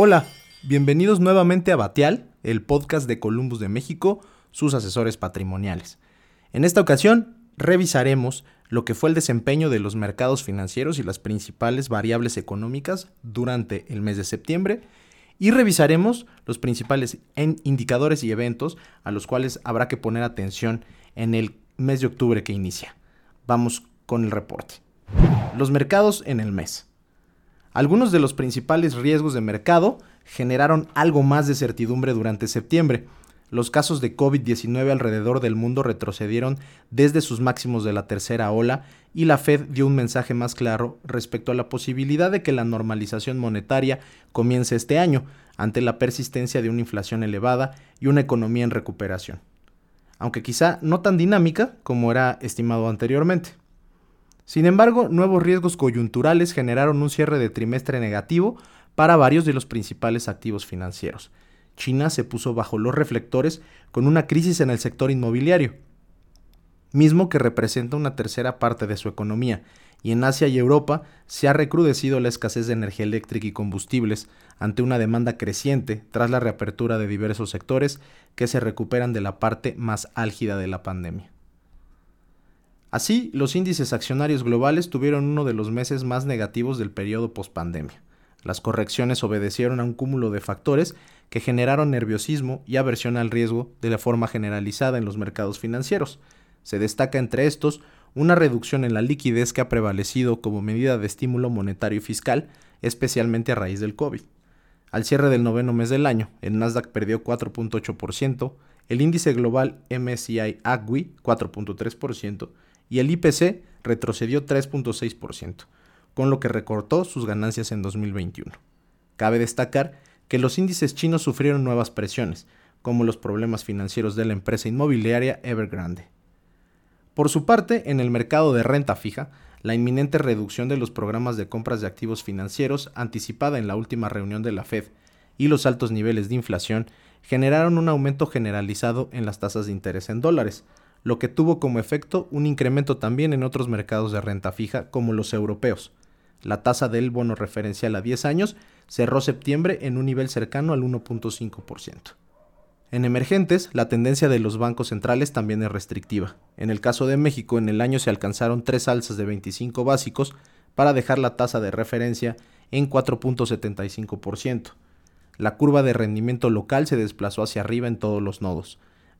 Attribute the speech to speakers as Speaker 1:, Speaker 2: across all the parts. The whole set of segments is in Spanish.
Speaker 1: Hola, bienvenidos nuevamente a Batial, el podcast de Columbus de México, sus asesores patrimoniales. En esta ocasión revisaremos lo que fue el desempeño de los mercados financieros y las principales variables económicas durante el mes de septiembre y revisaremos los principales indicadores y eventos a los cuales habrá que poner atención en el mes de octubre que inicia. Vamos con el reporte. Los mercados en el mes. Algunos de los principales riesgos de mercado generaron algo más de certidumbre durante septiembre. Los casos de COVID-19 alrededor del mundo retrocedieron desde sus máximos de la tercera ola y la Fed dio un mensaje más claro respecto a la posibilidad de que la normalización monetaria comience este año ante la persistencia de una inflación elevada y una economía en recuperación, aunque quizá no tan dinámica como era estimado anteriormente. Sin embargo, nuevos riesgos coyunturales generaron un cierre de trimestre negativo para varios de los principales activos financieros. China se puso bajo los reflectores con una crisis en el sector inmobiliario, mismo que representa una tercera parte de su economía, y en Asia y Europa se ha recrudecido la escasez de energía eléctrica y combustibles ante una demanda creciente tras la reapertura de diversos sectores que se recuperan de la parte más álgida de la pandemia. Así, los índices accionarios globales tuvieron uno de los meses más negativos del periodo pospandemia. Las correcciones obedecieron a un cúmulo de factores que generaron nerviosismo y aversión al riesgo de la forma generalizada en los mercados financieros. Se destaca entre estos una reducción en la liquidez que ha prevalecido como medida de estímulo monetario y fiscal, especialmente a raíz del COVID. Al cierre del noveno mes del año, el Nasdaq perdió 4.8%, el índice global MSCI AGWI 4.3%, y el IPC retrocedió 3.6%, con lo que recortó sus ganancias en 2021. Cabe destacar que los índices chinos sufrieron nuevas presiones, como los problemas financieros de la empresa inmobiliaria Evergrande. Por su parte, en el mercado de renta fija, la inminente reducción de los programas de compras de activos financieros anticipada en la última reunión de la Fed y los altos niveles de inflación generaron un aumento generalizado en las tasas de interés en dólares, lo que tuvo como efecto un incremento también en otros mercados de renta fija como los europeos. La tasa del bono referencial a 10 años cerró septiembre en un nivel cercano al 1.5%. En emergentes, la tendencia de los bancos centrales también es restrictiva. En el caso de México, en el año se alcanzaron tres alzas de 25 básicos para dejar la tasa de referencia en 4.75%. La curva de rendimiento local se desplazó hacia arriba en todos los nodos.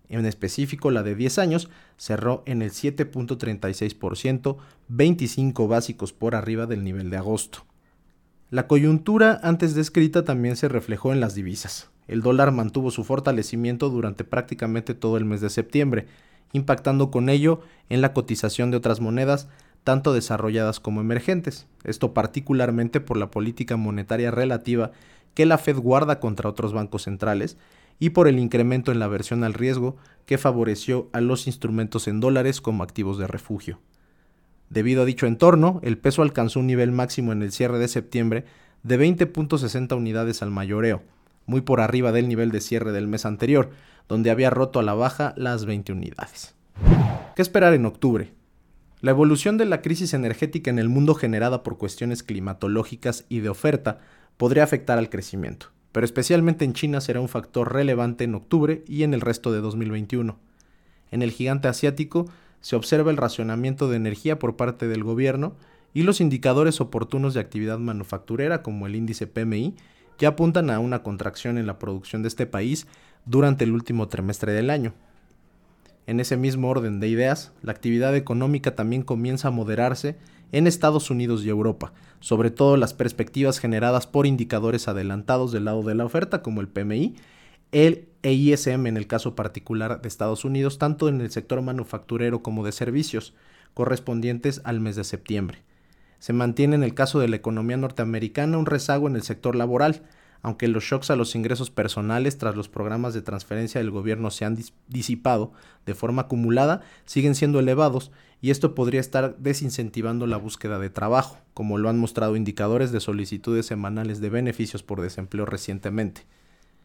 Speaker 1: En específico, la de 10 años cerró en el 7.36%, 25 básicos por arriba del nivel de agosto. La coyuntura antes descrita también se reflejó en las divisas. El dólar mantuvo su fortalecimiento durante prácticamente todo el mes de septiembre, impactando con ello en la cotización de otras monedas, tanto desarrolladas como emergentes, esto particularmente por la política monetaria relativa que la Fed guarda contra otros bancos centrales y por el incremento en la aversión al riesgo que favoreció a los instrumentos en dólares como activos de refugio. Debido a dicho entorno, el peso alcanzó un nivel máximo en el cierre de septiembre de 20.60 unidades al mayoreo, muy por arriba del nivel de cierre del mes anterior, donde había roto a la baja las 20 unidades. ¿Qué esperar en octubre? La evolución de la crisis energética en el mundo generada por cuestiones climatológicas y de oferta podría afectar al crecimiento pero especialmente en China será un factor relevante en octubre y en el resto de 2021. En el gigante asiático se observa el racionamiento de energía por parte del gobierno y los indicadores oportunos de actividad manufacturera como el índice PMI ya apuntan a una contracción en la producción de este país durante el último trimestre del año. En ese mismo orden de ideas, la actividad económica también comienza a moderarse en Estados Unidos y Europa, sobre todo las perspectivas generadas por indicadores adelantados del lado de la oferta como el PMI, el EISM en el caso particular de Estados Unidos, tanto en el sector manufacturero como de servicios, correspondientes al mes de septiembre. Se mantiene en el caso de la economía norteamericana un rezago en el sector laboral, aunque los shocks a los ingresos personales tras los programas de transferencia del gobierno se han disipado de forma acumulada, siguen siendo elevados y esto podría estar desincentivando la búsqueda de trabajo, como lo han mostrado indicadores de solicitudes semanales de beneficios por desempleo recientemente.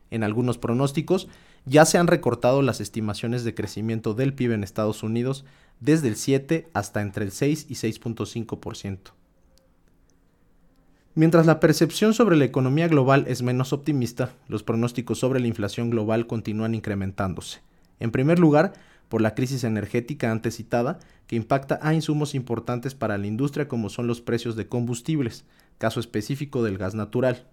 Speaker 1: En algunos pronósticos ya se han recortado las estimaciones de crecimiento del PIB en Estados Unidos desde el 7 hasta entre el 6 y 6.5%. Mientras la percepción sobre la economía global es menos optimista, los pronósticos sobre la inflación global continúan incrementándose. En primer lugar, por la crisis energética antes citada, que impacta a insumos importantes para la industria como son los precios de combustibles, caso específico del gas natural.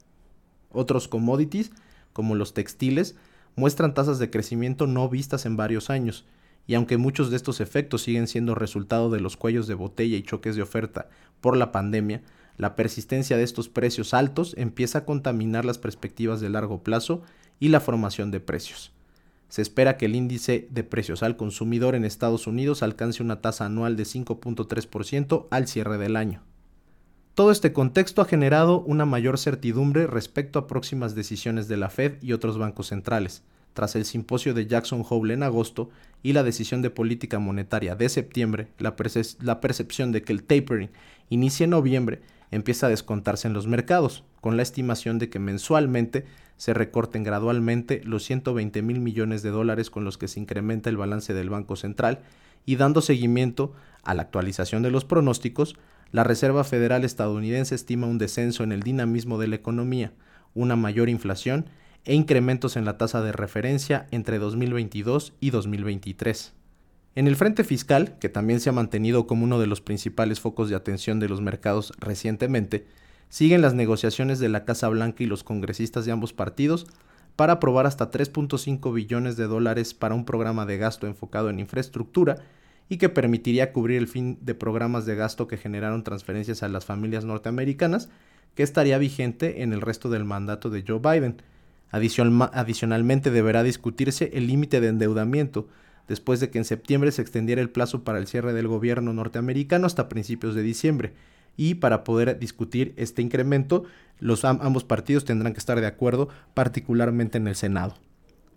Speaker 1: Otros commodities, como los textiles, muestran tasas de crecimiento no vistas en varios años, y aunque muchos de estos efectos siguen siendo resultado de los cuellos de botella y choques de oferta por la pandemia, la persistencia de estos precios altos empieza a contaminar las perspectivas de largo plazo y la formación de precios. Se espera que el índice de precios al consumidor en Estados Unidos alcance una tasa anual de 5.3% al cierre del año. Todo este contexto ha generado una mayor certidumbre respecto a próximas decisiones de la Fed y otros bancos centrales, tras el simposio de Jackson Hole en agosto y la decisión de política monetaria de septiembre, la, la percepción de que el tapering inicie en noviembre empieza a descontarse en los mercados, con la estimación de que mensualmente se recorten gradualmente los 120 mil millones de dólares con los que se incrementa el balance del Banco Central y dando seguimiento a la actualización de los pronósticos, la Reserva Federal estadounidense estima un descenso en el dinamismo de la economía, una mayor inflación e incrementos en la tasa de referencia entre 2022 y 2023. En el frente fiscal, que también se ha mantenido como uno de los principales focos de atención de los mercados recientemente, siguen las negociaciones de la Casa Blanca y los congresistas de ambos partidos para aprobar hasta 3.5 billones de dólares para un programa de gasto enfocado en infraestructura y que permitiría cubrir el fin de programas de gasto que generaron transferencias a las familias norteamericanas, que estaría vigente en el resto del mandato de Joe Biden. adicionalmente deberá discutirse el límite de endeudamiento, después de que en septiembre se extendiera el plazo para el cierre del gobierno norteamericano hasta principios de diciembre. Y para poder discutir este incremento, los ambos partidos tendrán que estar de acuerdo, particularmente en el Senado.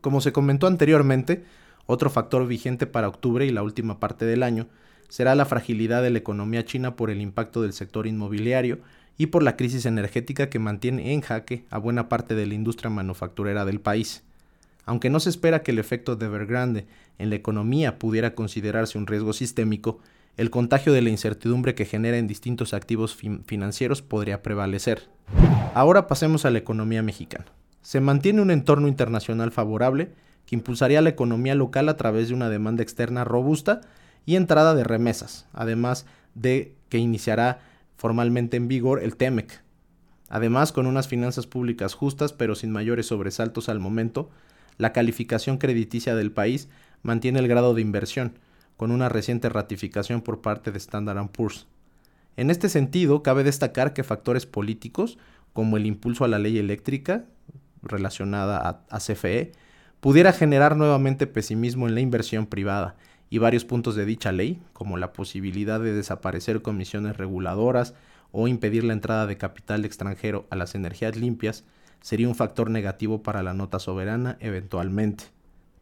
Speaker 1: Como se comentó anteriormente, otro factor vigente para octubre y la última parte del año será la fragilidad de la economía china por el impacto del sector inmobiliario y por la crisis energética que mantiene en jaque a buena parte de la industria manufacturera del país. Aunque no se espera que el efecto de Evergrande en la economía pudiera considerarse un riesgo sistémico, el contagio de la incertidumbre que genera en distintos activos financieros podría prevalecer. Ahora pasemos a la economía mexicana. Se mantiene un entorno internacional favorable que impulsaría la economía local a través de una demanda externa robusta y entrada de remesas, además de que iniciará formalmente en vigor el TEMEC. Además, con unas finanzas públicas justas pero sin mayores sobresaltos al momento, la calificación crediticia del país mantiene el grado de inversión, con una reciente ratificación por parte de Standard Poor's. En este sentido, cabe destacar que factores políticos, como el impulso a la ley eléctrica relacionada a, CFE, pudiera generar nuevamente pesimismo en la inversión privada y varios puntos de dicha ley, como la posibilidad de desaparecer comisiones reguladoras o impedir la entrada de capital extranjero a las energías limpias, sería un factor negativo para la nota soberana eventualmente.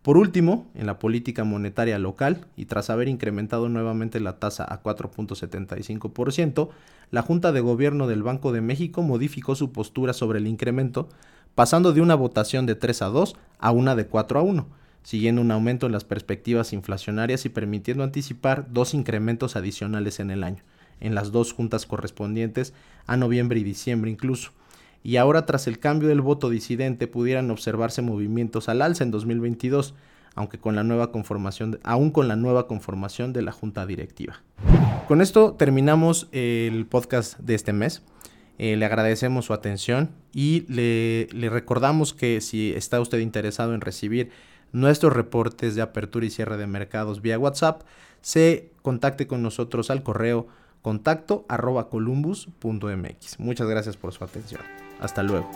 Speaker 1: Por último, en la política monetaria local, y tras haber incrementado nuevamente la tasa a 4.75%, la Junta de Gobierno del Banco de México modificó su postura sobre el incremento, pasando de una votación de 3 a 2 a una de 4 a 1, siguiendo un aumento en las perspectivas inflacionarias y permitiendo anticipar dos incrementos adicionales en el año, en las dos juntas correspondientes a noviembre y diciembre incluso. Y ahora tras el cambio del voto disidente pudieran observarse movimientos al alza en 2022, aunque con la nueva conformación, aún con la nueva conformación de la junta directiva. Con esto terminamos el podcast de este mes. Eh, le agradecemos su atención y le, le recordamos que si está usted interesado en recibir nuestros reportes de apertura y cierre de mercados vía WhatsApp, se contacte con nosotros al correo contacto arroba columbus.mx. Muchas gracias por su atención. Hasta luego.